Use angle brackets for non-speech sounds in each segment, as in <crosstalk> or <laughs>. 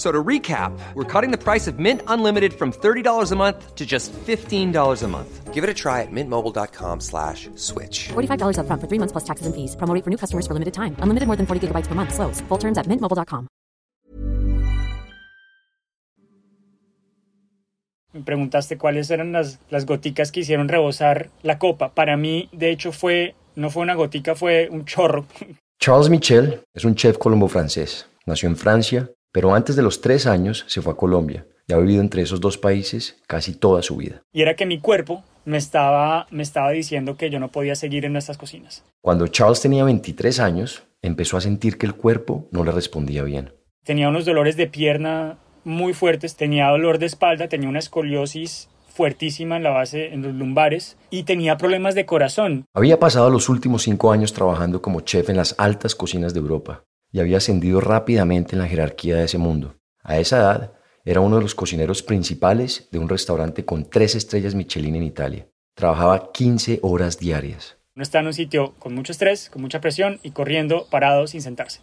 So to recap, we're cutting the price of Mint Unlimited from $30 a month to just $15 a month. Give it a try at mintmobile.com slash switch. $45 upfront for three months plus taxes and fees. Promo rate for new customers for limited time. Unlimited more than 40 gigabytes per month. Slows. Full terms at mintmobile.com. Me preguntaste cuáles eran las, las goticas que hicieron rebosar la copa. Para mí, de hecho, fue no fue una gotica, fue un chorro. Charles Michel es un chef colombo-francés. Nació en Francia, pero antes de los tres años se fue a Colombia y ha vivido entre esos dos países casi toda su vida. Y era que mi cuerpo me estaba, me estaba diciendo que yo no podía seguir en nuestras cocinas. Cuando Charles tenía 23 años, empezó a sentir que el cuerpo no le respondía bien. Tenía unos dolores de pierna muy fuertes, tenía dolor de espalda, tenía una escoliosis fuertísima en la base, en los lumbares, y tenía problemas de corazón. Había pasado los últimos cinco años trabajando como chef en las altas cocinas de Europa y había ascendido rápidamente en la jerarquía de ese mundo. A esa edad, era uno de los cocineros principales de un restaurante con tres estrellas Michelin en Italia. Trabajaba 15 horas diarias. Uno está en un sitio con mucho estrés, con mucha presión y corriendo parado sin sentarse.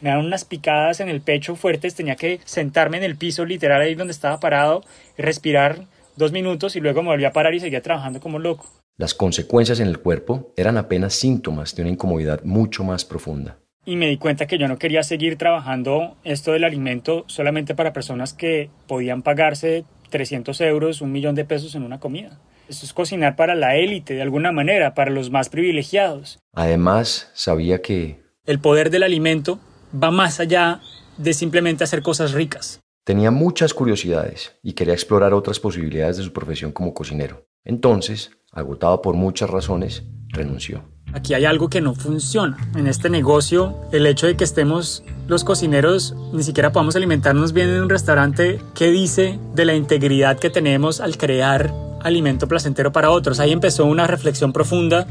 Me daban unas picadas en el pecho fuertes, tenía que sentarme en el piso literal ahí donde estaba parado, respirar dos minutos y luego me volví a parar y seguía trabajando como loco. Las consecuencias en el cuerpo eran apenas síntomas de una incomodidad mucho más profunda. Y me di cuenta que yo no quería seguir trabajando esto del alimento solamente para personas que podían pagarse 300 euros, un millón de pesos en una comida. Esto es cocinar para la élite de alguna manera, para los más privilegiados. Además, sabía que El poder del alimento va más allá de simplemente hacer cosas ricas. tenía muchas curiosidades y quería explorar otras posibilidades de su profesión como cocinero. Entonces, agotado por muchas razones, renunció. Aquí hay algo que no funciona. En este negocio, el hecho de que estemos los cocineros, ni siquiera podamos alimentarnos bien en un restaurante, ¿qué dice de la integridad que tenemos al crear alimento placentero para otros? Ahí empezó una reflexión profunda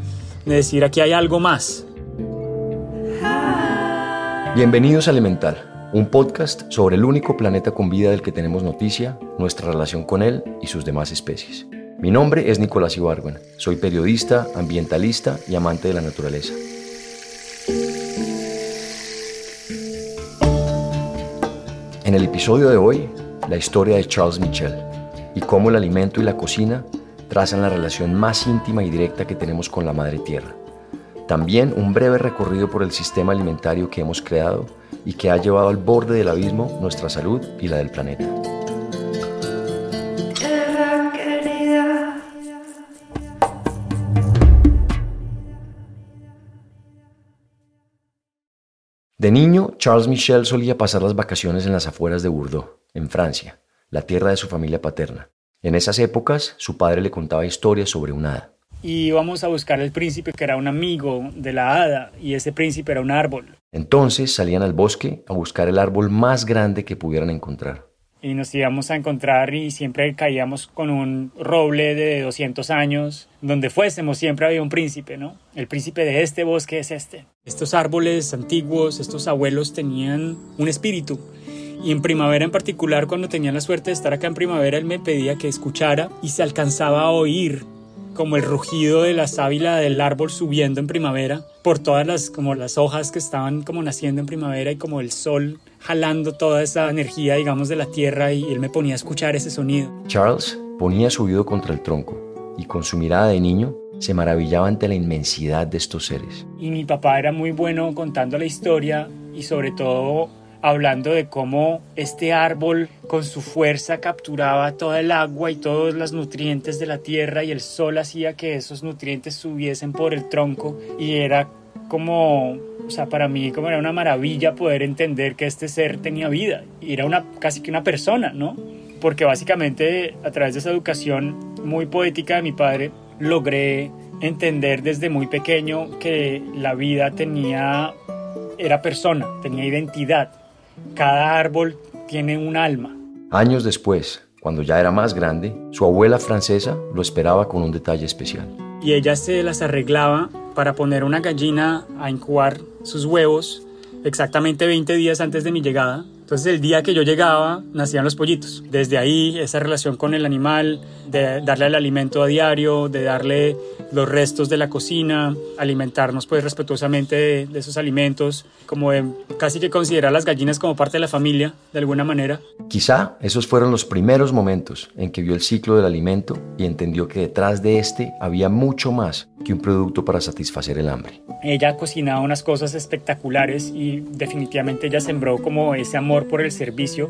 de decir, aquí hay algo más. Bienvenidos a Elemental, un podcast sobre el único planeta con vida del que tenemos noticia, nuestra relación con él y sus demás especies. Mi nombre es Nicolás Ibargüen, soy periodista, ambientalista y amante de la naturaleza. En el episodio de hoy, la historia de Charles Michel y cómo el alimento y la cocina trazan la relación más íntima y directa que tenemos con la madre tierra. También un breve recorrido por el sistema alimentario que hemos creado y que ha llevado al borde del abismo nuestra salud y la del planeta. De niño, Charles Michel solía pasar las vacaciones en las afueras de Bordeaux, en Francia, la tierra de su familia paterna. En esas épocas, su padre le contaba historias sobre un hada. Y íbamos a buscar el príncipe que era un amigo de la hada y ese príncipe era un árbol. Entonces salían al bosque a buscar el árbol más grande que pudieran encontrar. Y nos íbamos a encontrar y siempre caíamos con un roble de 200 años. Donde fuésemos siempre había un príncipe, ¿no? El príncipe de este bosque es este. Estos árboles antiguos, estos abuelos tenían un espíritu. Y en primavera en particular, cuando tenía la suerte de estar acá en primavera, él me pedía que escuchara y se alcanzaba a oír como el rugido de la sábila del árbol subiendo en primavera, por todas las, como las hojas que estaban como naciendo en primavera y como el sol jalando toda esa energía, digamos, de la tierra y él me ponía a escuchar ese sonido. Charles ponía su oído contra el tronco y con su mirada de niño se maravillaba ante la inmensidad de estos seres. Y mi papá era muy bueno contando la historia y sobre todo hablando de cómo este árbol con su fuerza capturaba toda el agua y todos los nutrientes de la tierra y el sol hacía que esos nutrientes subiesen por el tronco. Y era como, o sea, para mí como era una maravilla poder entender que este ser tenía vida. Era una casi que una persona, ¿no? Porque básicamente a través de esa educación muy poética de mi padre logré entender desde muy pequeño que la vida tenía era persona, tenía identidad cada árbol tiene un alma. Años después, cuando ya era más grande, su abuela francesa lo esperaba con un detalle especial. Y ella se las arreglaba para poner una gallina a incubar sus huevos exactamente 20 días antes de mi llegada entonces el día que yo llegaba nacían los pollitos. Desde ahí esa relación con el animal, de darle el alimento a diario, de darle los restos de la cocina, alimentarnos pues respetuosamente de, esos alimentos, como de casi que considerar las gallinas como parte de la familia de alguna manera. Quizá esos fueron los primeros momentos en que vio el ciclo del alimento y entendió que detrás de este había mucho más que un producto para satisfacer el hambre. Ella cocinaba unas cosas espectaculares y definitivamente ella sembró como ese amor por el servicio,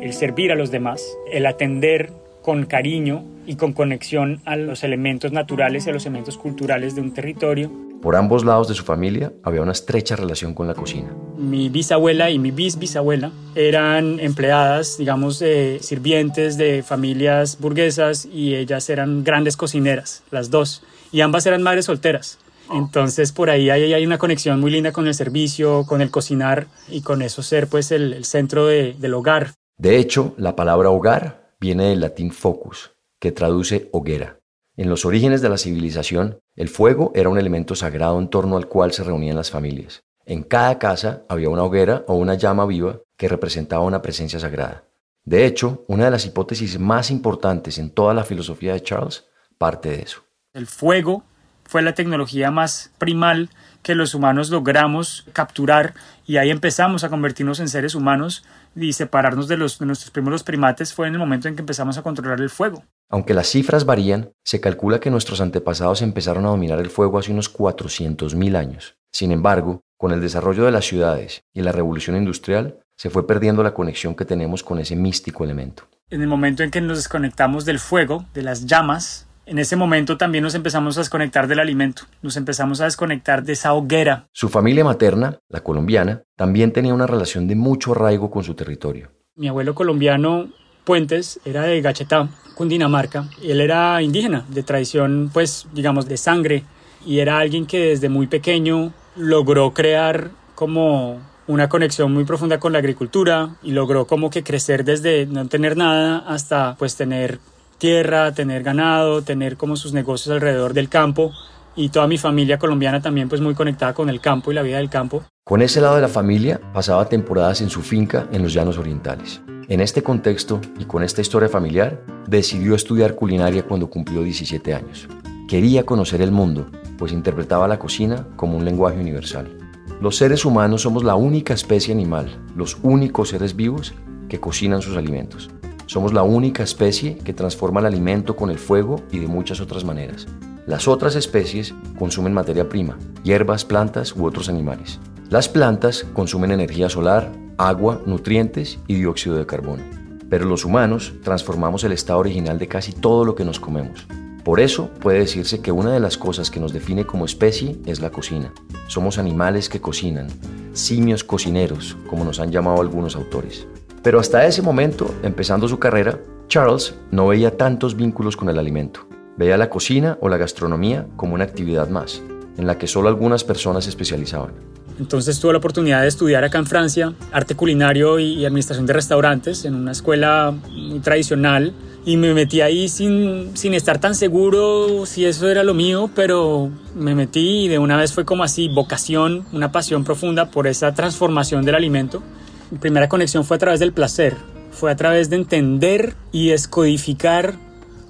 el servir a los demás, el atender con cariño y con conexión a los elementos naturales y a los elementos culturales de un territorio. Por ambos lados de su familia había una estrecha relación con la cocina. Mi bisabuela y mi bisbisabuela eran empleadas, digamos, sirvientes de familias burguesas y ellas eran grandes cocineras, las dos, y ambas eran madres solteras. Entonces por ahí hay, una conexión muy linda con el servicio, con el cocinar y con eso ser pues el, centro del hogar. De hecho, la palabra hogar viene del latín focus, que traduce hoguera. En los orígenes de la civilización, el fuego era un elemento sagrado en torno al cual se reunían las familias. En cada casa había una hoguera o una llama viva que representaba una presencia sagrada. De hecho, una de las hipótesis más importantes en toda la filosofía de Charles parte de eso. El fuego fue la tecnología más primal que los humanos logramos capturar y ahí empezamos a convertirnos en seres humanos y separarnos de, los, de nuestros primeros primates fue en el momento en que empezamos a controlar el fuego. Aunque las cifras varían, se calcula que nuestros antepasados empezaron a dominar el fuego hace unos 400.000 años. Sin embargo, con el desarrollo de las ciudades y la revolución industrial, se fue perdiendo la conexión que tenemos con ese místico elemento. En el momento en que nos desconectamos del fuego, de las llamas, en ese momento también nos empezamos a desconectar del alimento, nos empezamos a desconectar de esa hoguera. Su familia materna, la colombiana, también tenía una relación de mucho arraigo con su territorio. Mi abuelo colombiano Puentes era de Gachetá, Cundinamarca. Él era indígena, de tradición, pues, digamos, de sangre, y era alguien que desde muy pequeño logró crear como una conexión muy profunda con la agricultura y logró como que crecer desde no tener nada hasta pues tener tierra, tener ganado, tener como sus negocios alrededor del campo y toda mi familia colombiana también pues muy conectada con el campo y la vida del campo. Con ese lado de la familia pasaba temporadas en su finca en los llanos orientales. En este contexto y con esta historia familiar, decidió estudiar culinaria cuando cumplió 17 años. Quería conocer el mundo, pues interpretaba la cocina como un lenguaje universal. Los seres humanos somos la única especie animal, los únicos seres vivos que cocinan sus alimentos. Somos la única especie que transforma el alimento con el fuego y de muchas otras maneras. Las otras especies consumen materia prima, hierbas, plantas u otros animales. Las plantas consumen energía solar, agua, nutrientes y dióxido de carbono. Pero los humanos transformamos el estado original de casi todo lo que nos comemos. Por eso puede decirse que una de las cosas que nos define como especie es la cocina. Somos animales que cocinan, simios cocineros, como nos han llamado algunos autores. Pero hasta ese momento, empezando su carrera, Charles no veía tantos vínculos con el alimento. Veía la cocina o la gastronomía como una actividad más, en la que solo algunas personas se especializaban. Entonces tuve la oportunidad de estudiar acá en Francia arte culinario y, administración de restaurantes en una escuela muy tradicional y me metí ahí sin, sin estar tan seguro si eso era lo mío, pero me metí y de una vez fue como así, vocación, una pasión profunda por esa transformación del alimento mi primera conexión fue a través del placer, fue a través de entender y descodificar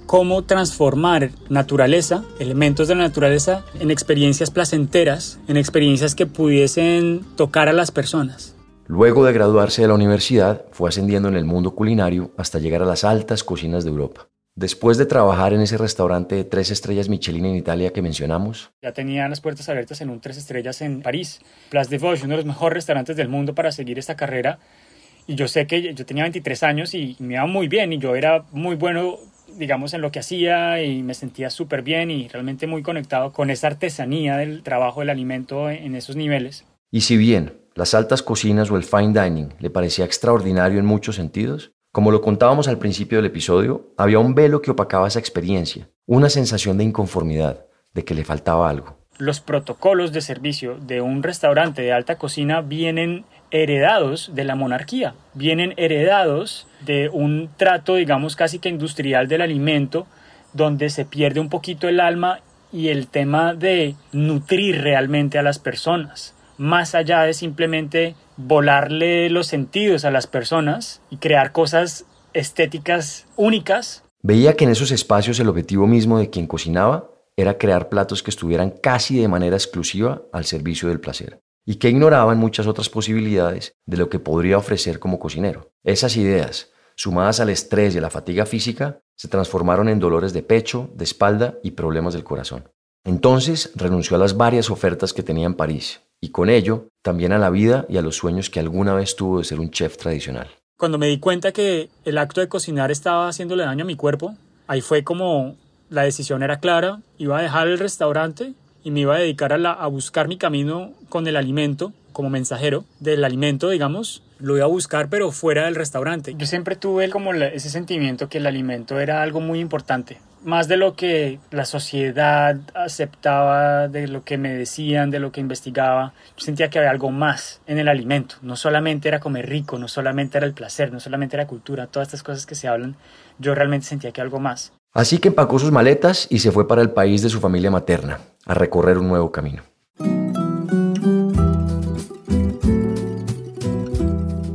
cómo transformar naturaleza, elementos de la naturaleza, en experiencias placenteras, en experiencias que pudiesen tocar a las personas. Luego de graduarse de la universidad, fue ascendiendo en el mundo culinario hasta llegar a las altas cocinas de Europa. Después de trabajar en ese restaurante de tres estrellas Michelin en Italia que mencionamos, ya tenía las puertas abiertas en un tres estrellas en París, Place de Vosges, uno de los mejores restaurantes del mundo para seguir esta carrera. Y yo sé que yo tenía 23 años y me iba muy bien y yo era muy bueno digamos, en lo que hacía y me sentía súper bien y realmente muy conectado con esa artesanía del trabajo del alimento en esos niveles. Y si bien las altas cocinas o el fine dining le parecía extraordinario en muchos sentidos, como lo contábamos al principio del episodio, había un velo que opacaba esa experiencia, una sensación de inconformidad, de que le faltaba algo. Los protocolos de servicio de un restaurante de alta cocina vienen heredados de la monarquía, vienen heredados de un trato, digamos, casi que industrial del alimento, donde se pierde un poquito el alma y el tema de nutrir realmente a las personas, más allá de simplemente volarle los sentidos a las personas y crear cosas estéticas únicas. Veía que en esos espacios el objetivo mismo de quien cocinaba era crear platos que estuvieran casi de manera exclusiva al servicio del placer y que ignoraban muchas otras posibilidades de lo que podría ofrecer como cocinero. Esas ideas, sumadas al estrés y a la fatiga física, se transformaron en dolores de pecho, de espalda y problemas del corazón. Entonces renunció a las varias ofertas que tenía en París y con ello también a la vida y a los sueños que alguna vez tuvo de ser un chef tradicional. Cuando me di cuenta que el acto de cocinar estaba haciéndole daño a mi cuerpo, ahí fue como la decisión era clara, iba a dejar el restaurante y me iba a dedicar a, a buscar mi camino con el alimento, como mensajero del alimento, digamos, lo iba a buscar, pero fuera del restaurante. Yo siempre tuve como ese sentimiento que el alimento era algo muy importante, más de lo que la sociedad aceptaba, de lo que me decían, de lo que investigaba. Yo sentía que había algo más en el alimento. No solamente era comer rico, no solamente era el placer, no solamente era cultura, todas estas cosas que se hablan. Yo realmente sentía que algo más. Así que empacó sus maletas y se fue para el país de su familia materna, a recorrer un nuevo camino.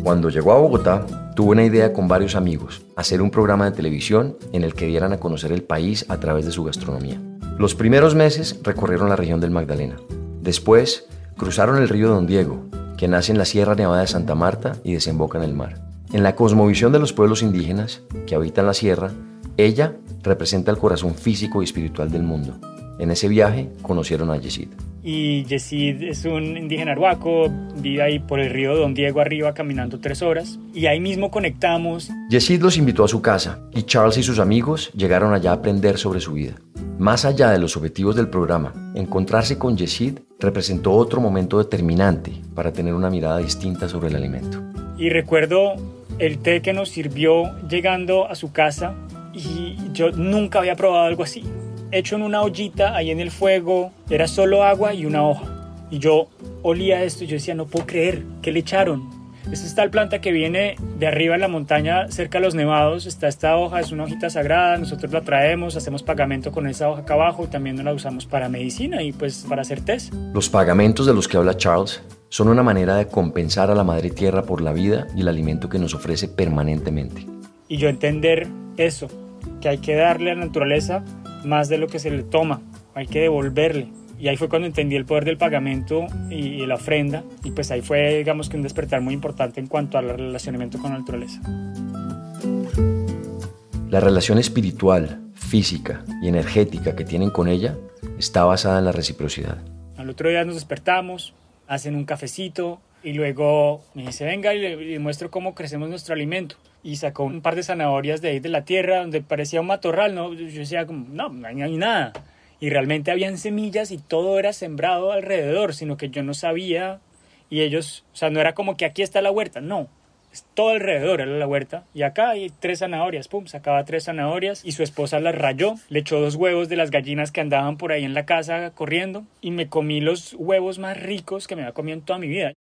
Cuando llegó a Bogotá, tuvo una idea con varios amigos, hacer un programa de televisión en el que dieran a conocer el país a través de su gastronomía. Los primeros meses recorrieron la región del Magdalena. Después, cruzaron el río Don Diego, que nace en la Sierra Nevada de Santa Marta y desemboca en el mar. En la cosmovisión de los pueblos indígenas que habitan la sierra, ella representa el corazón físico y espiritual del mundo. En ese viaje conocieron a Yesid. Y Yesid es un indígena arhuaco, vive ahí por el río Don Diego arriba caminando tres horas. Y ahí mismo conectamos. Yesid los invitó a su casa y Charles y sus amigos llegaron allá a aprender sobre su vida. Más allá de los objetivos del programa, encontrarse con Yesid representó otro momento determinante para tener una mirada distinta sobre el alimento. Y recuerdo el té que nos sirvió llegando a su casa y yo nunca había probado algo así. Hecho en una ollita ahí en el fuego, era solo agua y una hoja. Y yo olía esto y yo decía, no puedo creer, ¿qué le echaron? Esta es tal planta que viene de arriba en la montaña, cerca de los nevados. Está esta hoja, es una hojita sagrada. Nosotros la traemos, hacemos pagamento con esa hoja acá abajo. También la usamos para medicina y pues para hacer test. Los pagamentos de los que habla Charles son una manera de compensar a la madre tierra por la vida y el alimento que nos ofrece permanentemente. Y yo entender eso, que hay que darle a la naturaleza más de lo que se le toma, hay que devolverle. Y ahí fue cuando entendí el poder del pagamento y, la ofrenda. Y pues ahí fue, digamos que un despertar muy importante en cuanto al relacionamiento con la naturaleza. La relación espiritual, física y energética que tienen con ella está basada en la reciprocidad. Al otro día nos despertamos, hacen un cafecito y luego me dice, venga y le, muestro cómo crecemos nuestro alimento y sacó un par de zanahorias de ahí de la tierra donde parecía un matorral, ¿no? Yo decía como, no, no hay nada. Y realmente habían semillas y todo era sembrado alrededor, sino que yo no sabía y ellos, o sea, no era como que aquí está la huerta, no. Todo alrededor era la huerta y acá hay tres zanahorias, pum, sacaba tres zanahorias y su esposa las rayó, le echó dos huevos de las gallinas que andaban por ahí en la casa corriendo y me comí los huevos más ricos que me había comido en toda mi vida.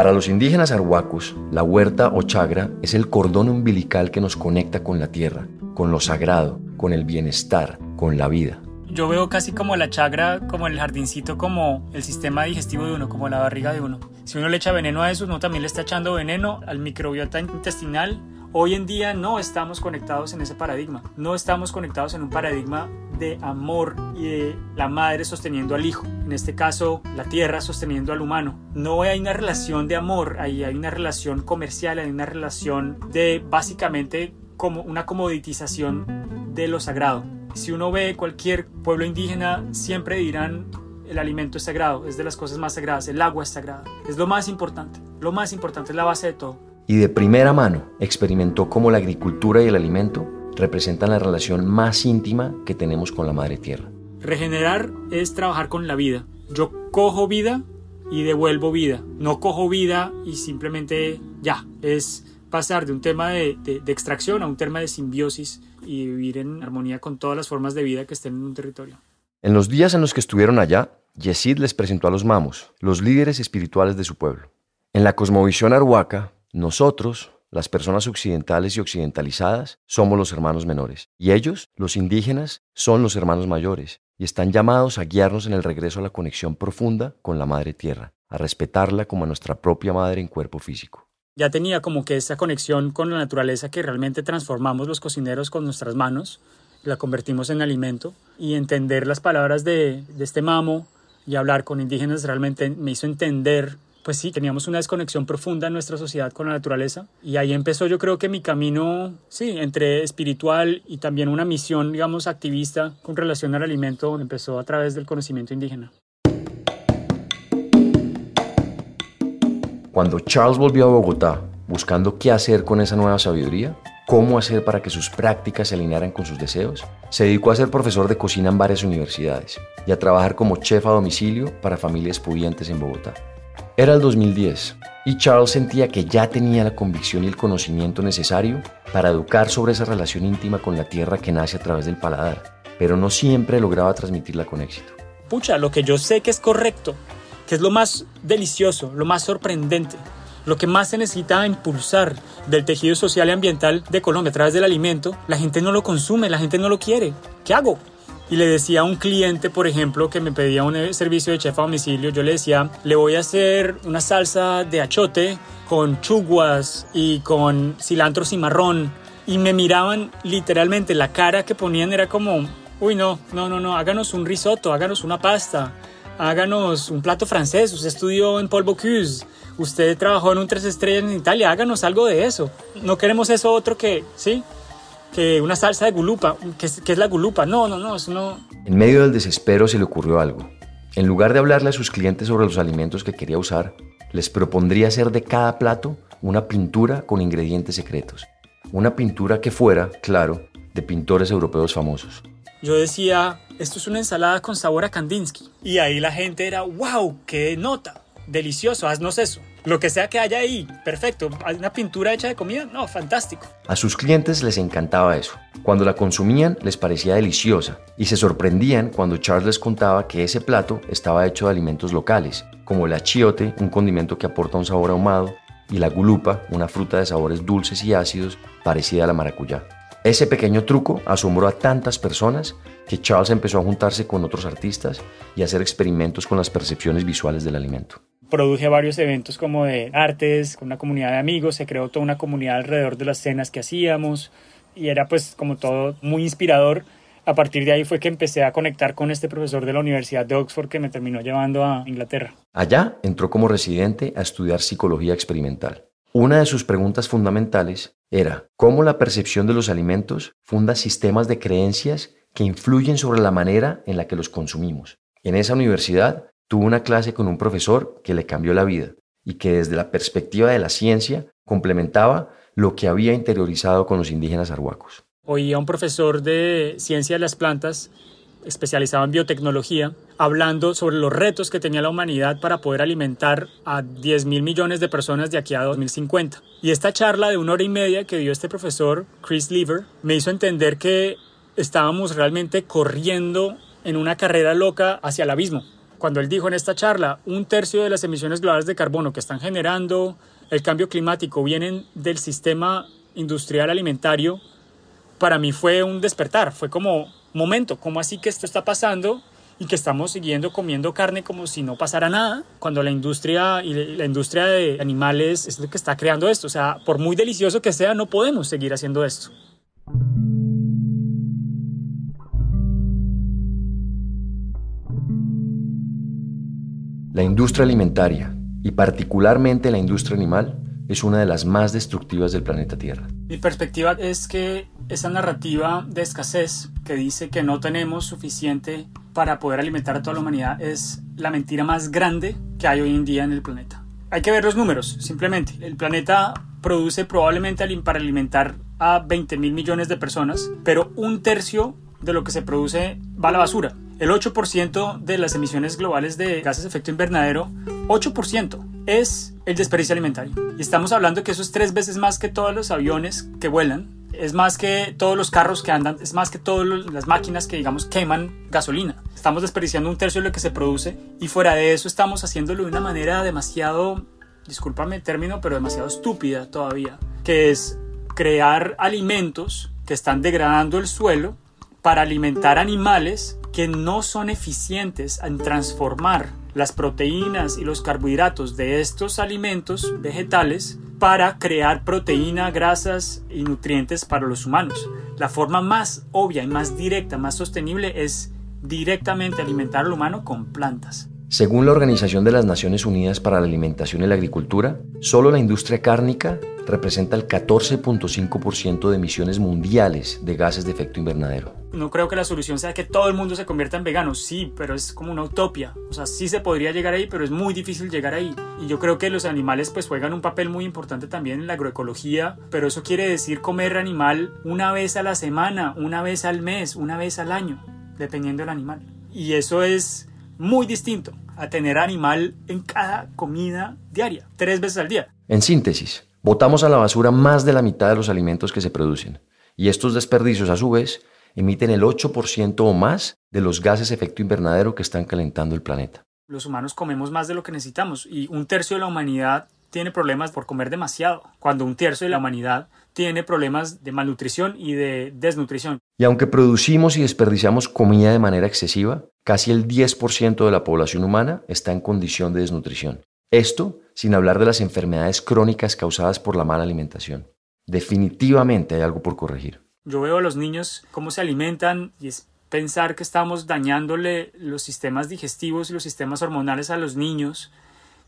Para los indígenas arhuacos, la huerta o chagra es el cordón umbilical que nos conecta con la tierra, con lo sagrado, con el bienestar, con la vida. Yo veo casi como la chagra, como el jardincito, como el sistema digestivo de uno, como la barriga de uno. Si uno le echa veneno a eso, uno también le está echando veneno al microbiota intestinal. Hoy en día no estamos conectados en ese paradigma. No estamos conectados en un paradigma de amor y de la madre sosteniendo al hijo. En este caso, la tierra sosteniendo al humano. No hay una relación de amor, ahí hay una relación comercial, hay una relación de básicamente como una comoditización de lo sagrado. Si uno ve cualquier pueblo indígena, siempre dirán el alimento es sagrado, es de las cosas más sagradas, el agua es sagrada, es lo más importante, lo más importante es la base de todo. Y de primera mano experimentó cómo la agricultura y el alimento representan la relación más íntima que tenemos con la madre tierra. Regenerar es trabajar con la vida. Yo cojo vida y devuelvo vida. No cojo vida y simplemente ya. Es pasar de un tema de, de, extracción a un tema de simbiosis y vivir en armonía con todas las formas de vida que estén en un territorio. En los días en los que estuvieron allá, Yesid les presentó a los mamos, los líderes espirituales de su pueblo. En la cosmovisión arhuaca, nosotros, las personas occidentales y occidentalizadas, somos los hermanos menores, y ellos, los indígenas, son los hermanos mayores, y están llamados a guiarnos en el regreso a la conexión profunda con la Madre Tierra, a respetarla como a nuestra propia madre en cuerpo físico. Ya tenía como que esa conexión con la naturaleza que realmente transformamos los cocineros con nuestras manos, la convertimos en alimento y entender las palabras de, de este mamo y hablar con indígenas realmente me hizo entender pues sí, teníamos una desconexión profunda en nuestra sociedad con la naturaleza y ahí empezó yo creo que mi camino, sí, entre espiritual y también una misión, digamos, activista con relación al alimento, empezó a través del conocimiento indígena. Cuando Charles volvió a Bogotá, buscando qué hacer con esa nueva sabiduría, cómo hacer para que sus prácticas se alinearan con sus deseos, se dedicó a ser profesor de cocina en varias universidades y a trabajar como chef a domicilio para familias pudientes en Bogotá. Era el 2010 y Charles sentía que ya tenía la convicción y el conocimiento necesario para educar sobre esa relación íntima con la tierra que nace a través del paladar, pero no siempre lograba transmitirla con éxito. Pucha, lo que yo sé que es correcto que es lo más delicioso, lo más sorprendente, lo que más se necesita impulsar del tejido social y ambiental de Colombia a través del alimento, la gente no lo consume, la gente no lo quiere. ¿Qué hago? Y le decía a un cliente, por ejemplo, que me pedía un servicio de chef a domicilio, yo le decía, le voy a hacer una salsa de achote con chuguas y con cilantro cimarrón. Y me miraban literalmente, la cara que ponían era como, uy, no, no, no, no, háganos un risotto, háganos una pasta háganos un plato francés, usted estudió en Paul Bocuse, usted trabajó en un tres estrellas en Italia, háganos algo de eso. No queremos eso otro que, ¿sí? Que una salsa de gulupa, que, es la gulupa. No, no, no, eso no. En medio del desespero se le ocurrió algo. En lugar de hablarle a sus clientes sobre los alimentos que quería usar, les propondría hacer de cada plato una pintura con ingredientes secretos. Una pintura que fuera, claro, de pintores europeos famosos. Yo decía, esto es una ensalada con sabor a Kandinsky. Y ahí la gente era, wow, qué nota, delicioso, haznos eso. Lo que sea que haya ahí, perfecto. ¿Una pintura hecha de comida? No, fantástico. A sus clientes les encantaba eso. Cuando la consumían les parecía deliciosa y se sorprendían cuando Charles les contaba que ese plato estaba hecho de alimentos locales, como el achiote, un condimento que aporta un sabor ahumado, y la gulupa, una fruta de sabores dulces y ácidos parecida a la maracuyá. Ese pequeño truco asombró a tantas personas que Charles empezó a juntarse con otros artistas y a hacer experimentos con las percepciones visuales del alimento. Produje varios eventos como de artes, con una comunidad de amigos, se creó toda una comunidad alrededor de las cenas que hacíamos y era pues como todo muy inspirador. A partir de ahí fue que empecé a conectar con este profesor de la Universidad de Oxford que me terminó llevando a Inglaterra. Allá entró como residente a estudiar psicología experimental. Una de sus preguntas fundamentales era cómo la percepción de los alimentos funda sistemas de creencias que influyen sobre la manera en la que los consumimos. En esa universidad tuvo una clase con un profesor que le cambió la vida y que desde la perspectiva de la ciencia complementaba lo que había interiorizado con los indígenas arhuacos. Oía un profesor de ciencia de las plantas especializado en biotecnología, hablando sobre los retos que tenía la humanidad para poder alimentar a 10 mil millones de personas de aquí a 2050. Y esta charla de una hora y media que dio este profesor, Chris Lever, me hizo entender que estábamos realmente corriendo en una carrera loca hacia el abismo. Cuando él dijo en esta charla, un tercio de las emisiones globales de carbono que están generando el cambio climático vienen del sistema industrial alimentario, para mí fue un despertar, fue como momento, ¿cómo así que esto está pasando? y que estamos siguiendo comiendo carne como si no pasara nada, cuando la industria y la industria de animales es lo que está creando esto. O sea, por muy delicioso que sea, no podemos seguir haciendo esto. La industria alimentaria, y particularmente la industria animal, es una de las más destructivas del planeta Tierra. Mi perspectiva es que esa narrativa de escasez que dice que no tenemos suficiente para poder alimentar a toda la humanidad es la mentira más grande que hay hoy en día en el planeta. Hay que ver los números, simplemente. El planeta produce probablemente para alimentar a 20 mil millones de personas, pero un tercio de lo que se produce va a la basura. El 8% de las emisiones globales de gases de efecto invernadero, 8% es el desperdicio alimentario. Y estamos hablando que eso es tres veces más que todos los aviones que vuelan, es más que todos los carros que andan, es más que todas las máquinas que, digamos, queman gasolina. Estamos desperdiciando un tercio de lo que se produce y fuera de eso estamos haciéndolo de una manera demasiado, discúlpame el término, pero demasiado estúpida todavía, que es crear alimentos que están degradando el suelo para alimentar animales que no son eficientes en transformar las proteínas y los carbohidratos de estos alimentos vegetales para crear proteína, grasas y nutrientes para los humanos. La forma más obvia y más directa, más sostenible es directamente alimentar al humano con plantas. Según la Organización de las Naciones Unidas para la Alimentación y la Agricultura, solo la industria cárnica representa el 14.5% de emisiones mundiales de gases de efecto invernadero. No creo que la solución sea que todo el mundo se convierta en vegano, sí, pero es como una utopia. O sea, sí se podría llegar ahí, pero es muy difícil llegar ahí. Y yo creo que los animales pues juegan un papel muy importante también en la agroecología, pero eso quiere decir comer animal una vez a la semana, una vez al mes, una vez al año, dependiendo del animal. Y eso es muy distinto a tener animal en cada comida diaria, tres veces al día. En síntesis, botamos a la basura más de la mitad de los alimentos que se producen, y estos desperdicios a su vez emiten el 8% o más de los gases de efecto invernadero que están calentando el planeta. Los humanos comemos más de lo que necesitamos y un tercio de la humanidad tiene problemas por comer demasiado, cuando un tercio de la humanidad tiene problemas de malnutrición y de desnutrición. Y aunque producimos y desperdiciamos comida de manera excesiva, casi el 10% de la población humana está en condición de desnutrición. Esto sin hablar de las enfermedades crónicas causadas por la mala alimentación. Definitivamente hay algo por corregir. Yo veo a los niños cómo se alimentan y es pensar que estamos dañándole los sistemas digestivos y los sistemas hormonales a los niños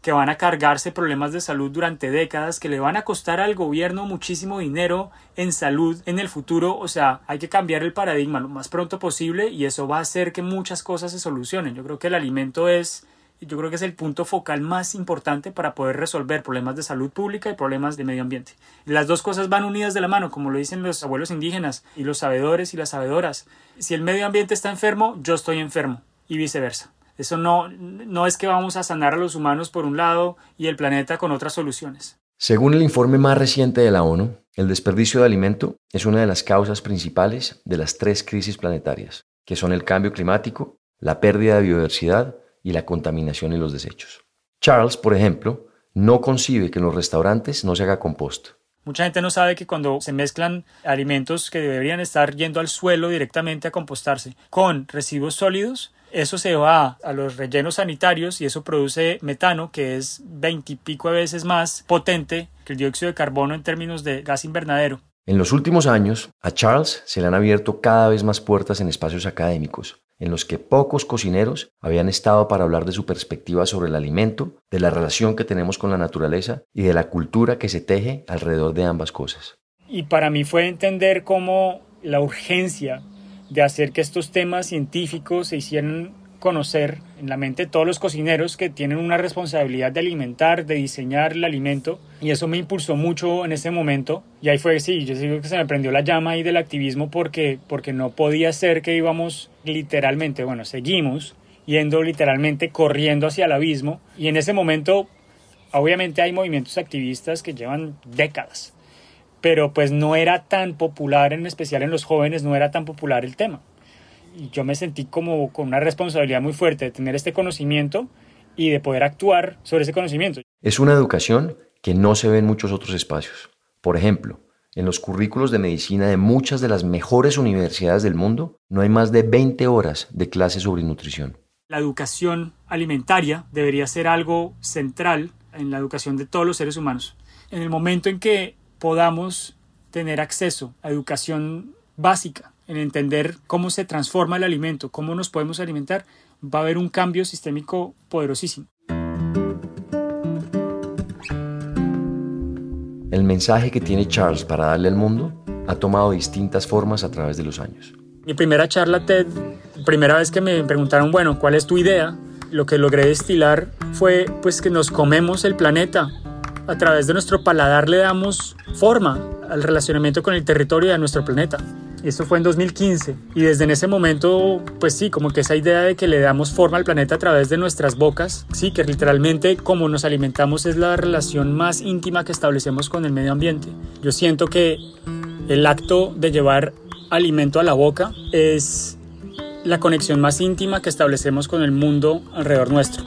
que van a cargarse problemas de salud durante décadas, que le van a costar al gobierno muchísimo dinero en salud en el futuro. O sea, hay que cambiar el paradigma lo más pronto posible y eso va a hacer que muchas cosas se solucionen. Yo creo que el alimento es yo creo que es el punto focal más importante para poder resolver problemas de salud pública y problemas de medio ambiente. Las dos cosas van unidas de la mano, como lo dicen los abuelos indígenas y los sabedores y las sabedoras. Si el medio ambiente está enfermo, yo estoy enfermo y viceversa. Eso no, no es que vamos a sanar a los humanos por un lado y el planeta con otras soluciones. Según el informe más reciente de la ONU, el desperdicio de alimento es una de las causas principales de las tres crisis planetarias, que son el cambio climático, la pérdida de biodiversidad y la contaminación y los desechos. Charles, por ejemplo, no concibe que en los restaurantes no se haga compost. Mucha gente no sabe que cuando se mezclan alimentos que deberían estar yendo al suelo directamente a compostarse con residuos sólidos, eso se va a los rellenos sanitarios y eso produce metano que es veintipico veces más potente que el dióxido de carbono en términos de gas invernadero. En los últimos años, a Charles se le han abierto cada vez más puertas en espacios académicos, en los que pocos cocineros habían estado para hablar de su perspectiva sobre el alimento, de la relación que tenemos con la naturaleza y de la cultura que se teje alrededor de ambas cosas. Y para mí fue entender cómo la urgencia de hacer que estos temas científicos se hicieran conocer en la mente de todos los cocineros que tienen una responsabilidad de alimentar, de diseñar el alimento. Y eso me impulsó mucho en ese momento. Y ahí fue, sí, yo digo que se me prendió la llama ahí del activismo porque, porque no podía ser que íbamos literalmente, bueno, seguimos yendo literalmente corriendo hacia el abismo. Y en ese momento, obviamente hay movimientos activistas que llevan décadas pero pues no era tan popular, en especial en los jóvenes, no era tan popular el tema. Y yo me sentí como con una responsabilidad muy fuerte de tener este conocimiento y de poder actuar sobre ese conocimiento. Es una educación que no se ve en muchos otros espacios. Por ejemplo, En los currículos de medicina de muchas de las mejores universidades del mundo no hay más de 20 horas de clases sobre nutrición. La educación alimentaria debería ser algo central en la educación de todos los seres humanos. En el momento en que podamos tener acceso a educación básica, en entender cómo se transforma el alimento, cómo nos podemos alimentar, va a haber un cambio sistémico poderosísimo. El mensaje que tiene Charles para darle al mundo ha tomado distintas formas a través de los años. Mi primera charla TED, primera vez que me preguntaron, bueno, ¿cuál es tu idea? Lo que logré destilar fue pues que nos comemos el planeta. A través de nuestro paladar le damos forma al relacionamiento con el territorio de nuestro planeta. Esto fue en 2015 y desde ese momento, pues sí, como que esa idea de que le damos forma al planeta a través de nuestras bocas, sí, que literalmente como nos alimentamos es la relación más íntima que establecemos con el medio ambiente. Yo siento que el acto de llevar alimento a la boca es la conexión más íntima que establecemos con el mundo alrededor nuestro,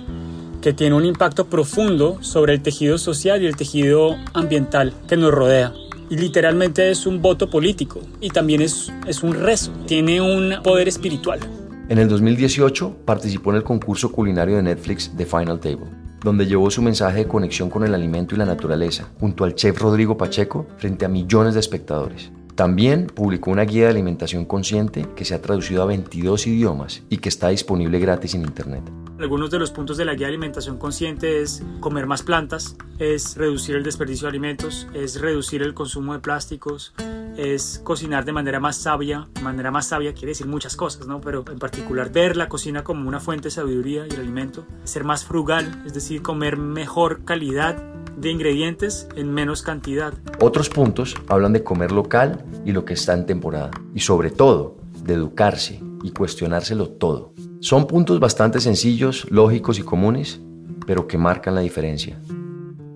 que tiene un impacto profundo sobre el tejido social y el tejido ambiental que nos rodea y literalmente es un voto político y también es, es un rezo, tiene un poder espiritual. En el 2018 participó en el concurso culinario de Netflix The Final Table, donde llevó su mensaje de conexión con el alimento y la naturaleza, junto al chef Rodrigo Pacheco, frente a millones de espectadores. También publicó una guía de alimentación consciente que se ha traducido a 22 idiomas y que está disponible gratis en Internet. Algunos de los puntos de la guía de alimentación consciente es comer más plantas, es reducir el desperdicio de alimentos, es reducir el consumo de plásticos, es cocinar de manera más sabia. Manera más sabia quiere decir muchas cosas, ¿no? Pero en particular ver la cocina como una fuente de sabiduría y el alimento. Ser más frugal, es decir, comer mejor calidad de ingredientes en menos cantidad. Otros puntos hablan de comer local y lo que está en temporada. Y sobre todo, de educarse y cuestionárselo todo. Son puntos bastante sencillos, lógicos y comunes, pero que marcan la diferencia.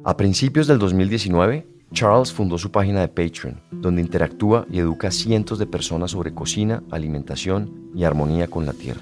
A principios del 2019, Charles fundó su página de Patreon, donde interactúa y educa a cientos de personas sobre cocina, alimentación y armonía con la tierra.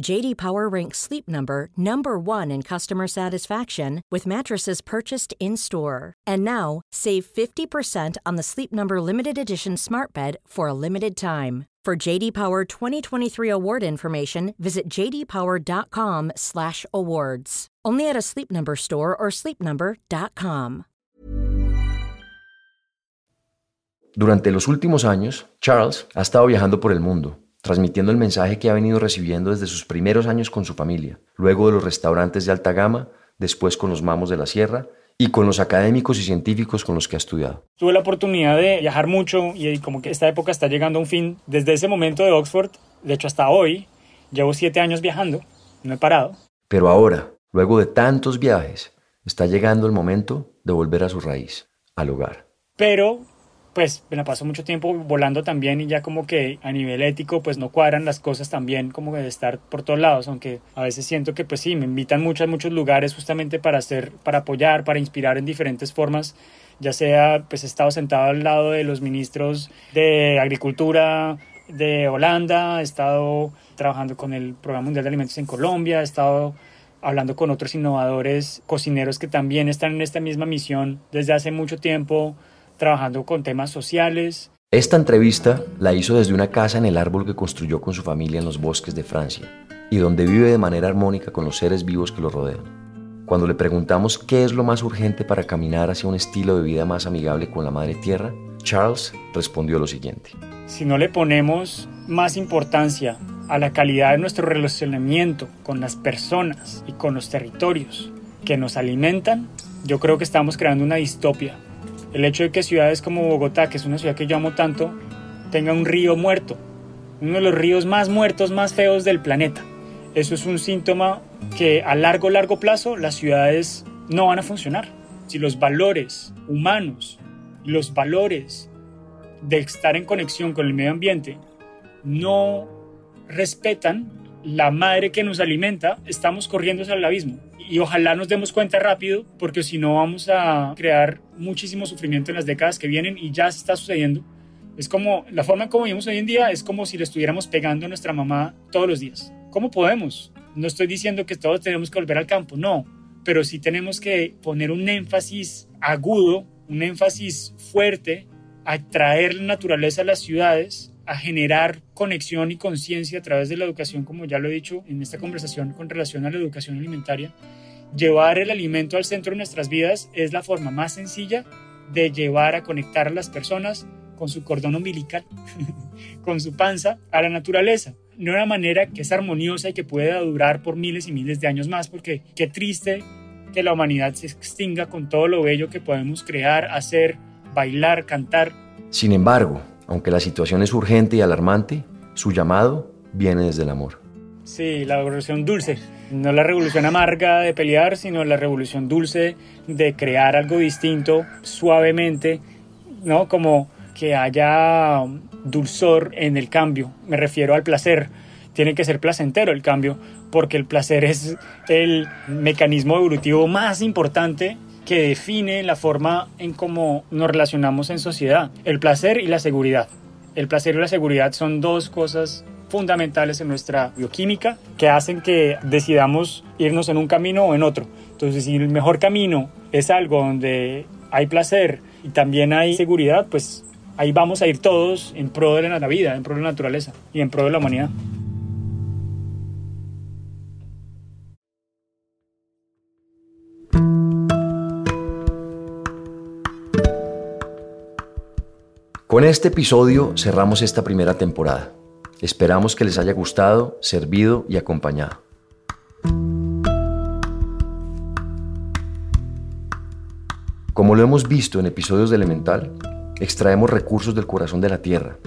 JD Power ranks Sleep Number number 1 in customer satisfaction with mattresses purchased in-store. And now, save 50% on the Sleep Number limited edition smart bed for a limited time. For JD Power 2023 award information, visit jdpower.com/awards. Only at a Sleep Number store or sleepnumber.com. Durante los últimos años, Charles ha estado viajando por el mundo, transmitiendo el mensaje que ha venido recibiendo desde sus primeros años con su familia, luego de los restaurantes de alta gama, después con los mamos de la sierra y con los académicos y científicos con los que ha estudiado. Tuve la oportunidad de viajar mucho y como que esta época está llegando a un fin. Desde ese momento de Oxford, de hecho hasta hoy, llevo siete años viajando, no he parado. Pero ahora, luego de tantos viajes, está llegando el momento de volver a su raíz, al hogar. Pero pues me la paso mucho tiempo volando también y ya como que a nivel ético pues no cuadran las cosas también como de estar por todos lados, aunque a veces siento que pues sí, me invitan mucho a muchos lugares justamente para hacer, para apoyar, para inspirar en diferentes formas, ya sea pues he estado sentado al lado de los ministros de agricultura de Holanda, he estado trabajando con el Programa Mundial de Alimentos en Colombia, he estado hablando con otros innovadores, cocineros que también están en esta misma misión desde hace mucho tiempo, trabajando con temas sociales. Esta entrevista la hizo desde una casa en el árbol que construyó con su familia en los bosques de Francia y donde vive de manera armónica con los seres vivos que lo rodean. Cuando le preguntamos qué es lo más urgente para caminar hacia un estilo de vida más amigable con la madre tierra, Charles respondió lo siguiente. Si no le ponemos más importancia a la calidad de nuestro relacionamiento con las personas y con los territorios que nos alimentan, yo creo que estamos creando una distopia. El hecho de que ciudades como Bogotá, que es una ciudad que yo amo tanto, tenga un río muerto, uno de los ríos más muertos, más feos del planeta. Eso es un síntoma que a largo, largo plazo las ciudades no van a funcionar. Si los valores humanos, los valores de estar en conexión con el medio ambiente no respetan la madre que nos alimenta, estamos corriendo hacia el abismo. Y ojalá nos demos cuenta rápido, porque si no vamos a crear muchísimo sufrimiento en las décadas que vienen y ya está sucediendo. Es como, la forma en como vivimos hoy en día es como si le estuviéramos pegando a nuestra mamá todos los días. ¿Cómo podemos? No estoy diciendo que todos tenemos que volver al campo, no, pero sí tenemos que poner un énfasis agudo, un énfasis fuerte a traer la naturaleza a las ciudades generar conexión y conciencia a través de la educación, como ya lo he dicho en esta conversación con relación a la educación alimentaria. Llevar el alimento al centro de nuestras vidas es la forma más sencilla de llevar a conectar a las personas con su cordón umbilical, <laughs> con su panza, a la naturaleza. De una manera que es armoniosa y que pueda durar por miles y miles de años más, porque qué triste que la humanidad se extinga con todo lo bello que podemos crear, hacer, bailar, cantar. Sin embargo, aunque la situación es urgente y alarmante, su llamado viene desde el amor. Sí, la revolución dulce. No la revolución amarga de pelear, sino la revolución dulce de crear algo distinto suavemente, ¿no? Como que haya dulzor en el cambio. Me refiero al placer. Tiene que ser placentero el cambio, porque el placer es el mecanismo evolutivo más importante que define la forma en cómo nos relacionamos en sociedad, el placer y la seguridad. El placer y la seguridad son dos cosas fundamentales en nuestra bioquímica que hacen que decidamos irnos en un camino o en otro. Entonces, si el mejor camino es algo donde hay placer y también hay seguridad, pues ahí vamos a ir todos en pro de la vida, en pro de la naturaleza y en pro de la humanidad. Con este episodio cerramos esta primera temporada. Esperamos que les haya gustado, servido y acompañado. Como lo hemos visto en episodios de Elemental, extraemos recursos del corazón de la Tierra,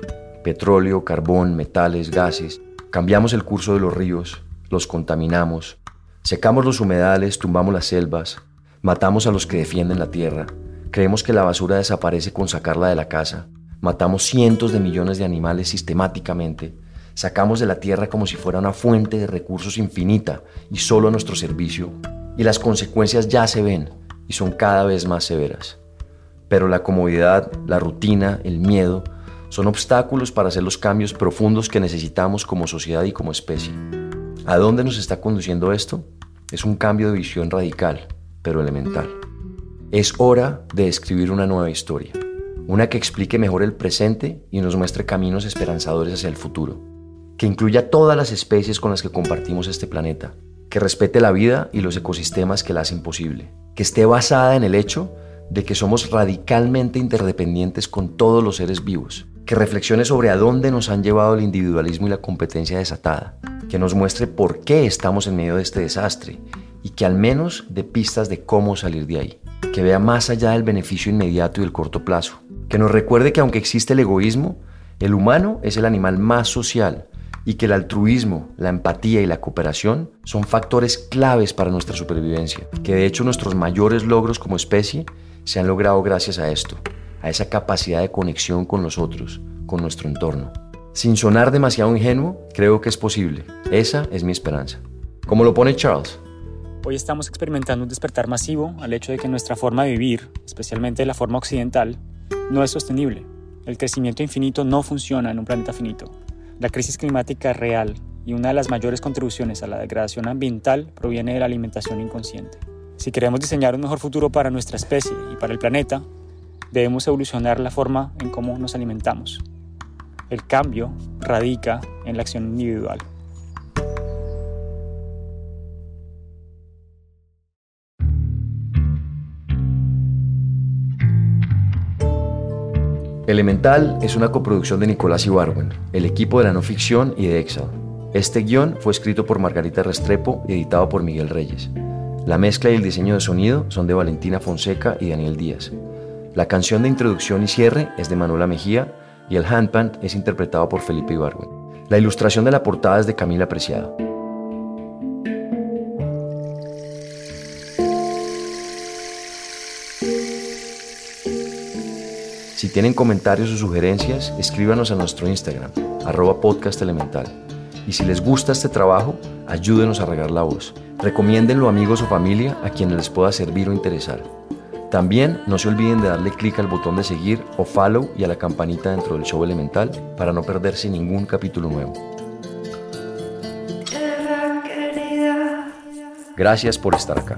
petróleo, carbón, metales, gases, cambiamos el curso de los ríos, los contaminamos, secamos los humedales, tumbamos las selvas, matamos a los que defienden la Tierra, creemos que la basura desaparece con sacarla de la casa, Matamos cientos de millones de animales sistemáticamente. Sacamos de la tierra como si fuera una fuente de recursos infinita y solo a nuestro servicio. Y las consecuencias ya se ven y son cada vez más severas. Pero la comodidad, la rutina, el miedo son obstáculos para hacer los cambios profundos que necesitamos como sociedad y como especie. ¿A dónde nos está conduciendo esto? Es un cambio de visión radical, pero elemental. Es hora de escribir una nueva historia una que explique mejor el presente y nos muestre caminos esperanzadores hacia el futuro, que incluya todas las especies con las que compartimos este planeta, que respete la vida y los ecosistemas que la hacen posible, que esté basada en el hecho de que somos radicalmente interdependientes con todos los seres vivos, que reflexione sobre a dónde nos han llevado el individualismo y la competencia desatada, que nos muestre por qué estamos en medio de este desastre y que al menos dé pistas de cómo salir de ahí, que vea más allá del beneficio inmediato y el corto plazo, que nos recuerde que aunque existe el egoísmo, el humano es el animal más social y que el altruismo, la empatía y la cooperación son factores claves para nuestra supervivencia, que de hecho nuestros mayores logros como especie se han logrado gracias a esto, a esa capacidad de conexión con los otros, con nuestro entorno. Sin sonar demasiado ingenuo, creo que es posible. Esa es mi esperanza. Como lo pone Charles. Hoy estamos experimentando un despertar masivo al hecho de que nuestra forma de vivir, especialmente la forma occidental, no es sostenible. El crecimiento infinito no funciona en un planeta finito. La crisis climática real y una de las mayores contribuciones a la degradación ambiental proviene de la alimentación inconsciente. Si queremos diseñar un mejor futuro para nuestra especie y para el planeta, debemos evolucionar la forma en cómo nos alimentamos. El cambio radica en la acción individual. Elemental es una coproducción de Nicolás Ibarwen, el equipo de la no ficción y de Excel. Este guion fue escrito por Margarita Restrepo y editado por Miguel Reyes. La mezcla y el diseño de sonido son de Valentina Fonseca y Daniel Díaz. La canción de introducción y cierre es de Manuela Mejía y el handpan es interpretado por Felipe Ibarwen. La ilustración de la portada es de Camila Preciado. Si tienen comentarios o sugerencias, escríbanos a nuestro Instagram, arroba podcast elemental. Y si les gusta este trabajo, ayúdenos a regar la voz. Recomiéndenlo a amigos o familia a quienes les pueda servir o interesar. También no se olviden de darle clic al botón de seguir o follow y a la campanita dentro del show elemental para no perderse ningún capítulo nuevo. Gracias por estar acá.